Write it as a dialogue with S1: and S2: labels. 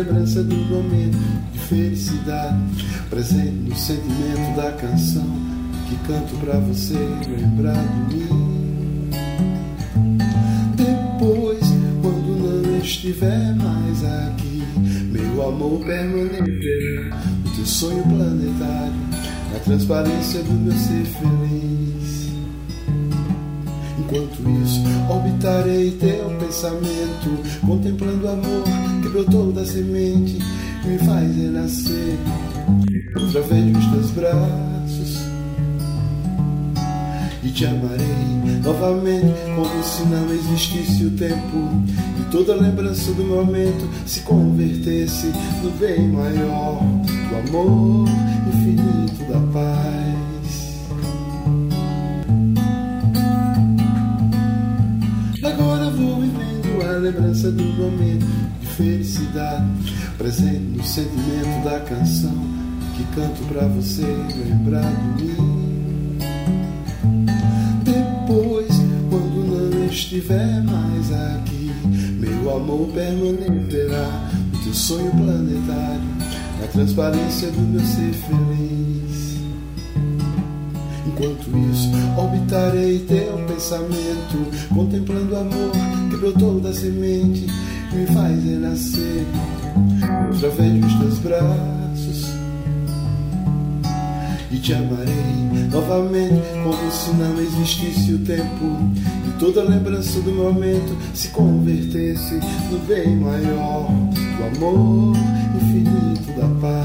S1: lembrança do momento de felicidade, presente no sentimento da canção que canto pra você lembrar de mim. Depois, quando não estiver mais aqui, meu amor permanecerá no teu sonho planetário, na transparência do meu ser feliz. Enquanto isso, orbitarei teu pensamento, contemplando o amor que brotou da semente, me faz renascer outra vez nos teus braços. E te amarei novamente, como se não existisse o tempo, e toda lembrança do momento se convertesse no bem maior, do amor infinito da paz. Lembrança do momento de felicidade, presente no sentimento da canção que canto pra você lembrar de mim. Depois, quando não estiver mais aqui, meu amor permanecerá no teu sonho planetário, na transparência do meu ser feliz. Enquanto isso, orbitarei teu pensamento, contemplando o amor que brotou da semente, me faz renascer outra vez nos teus braços. E te amarei novamente, como se não existisse o tempo, e toda lembrança do momento se convertesse no bem maior, do amor infinito da paz.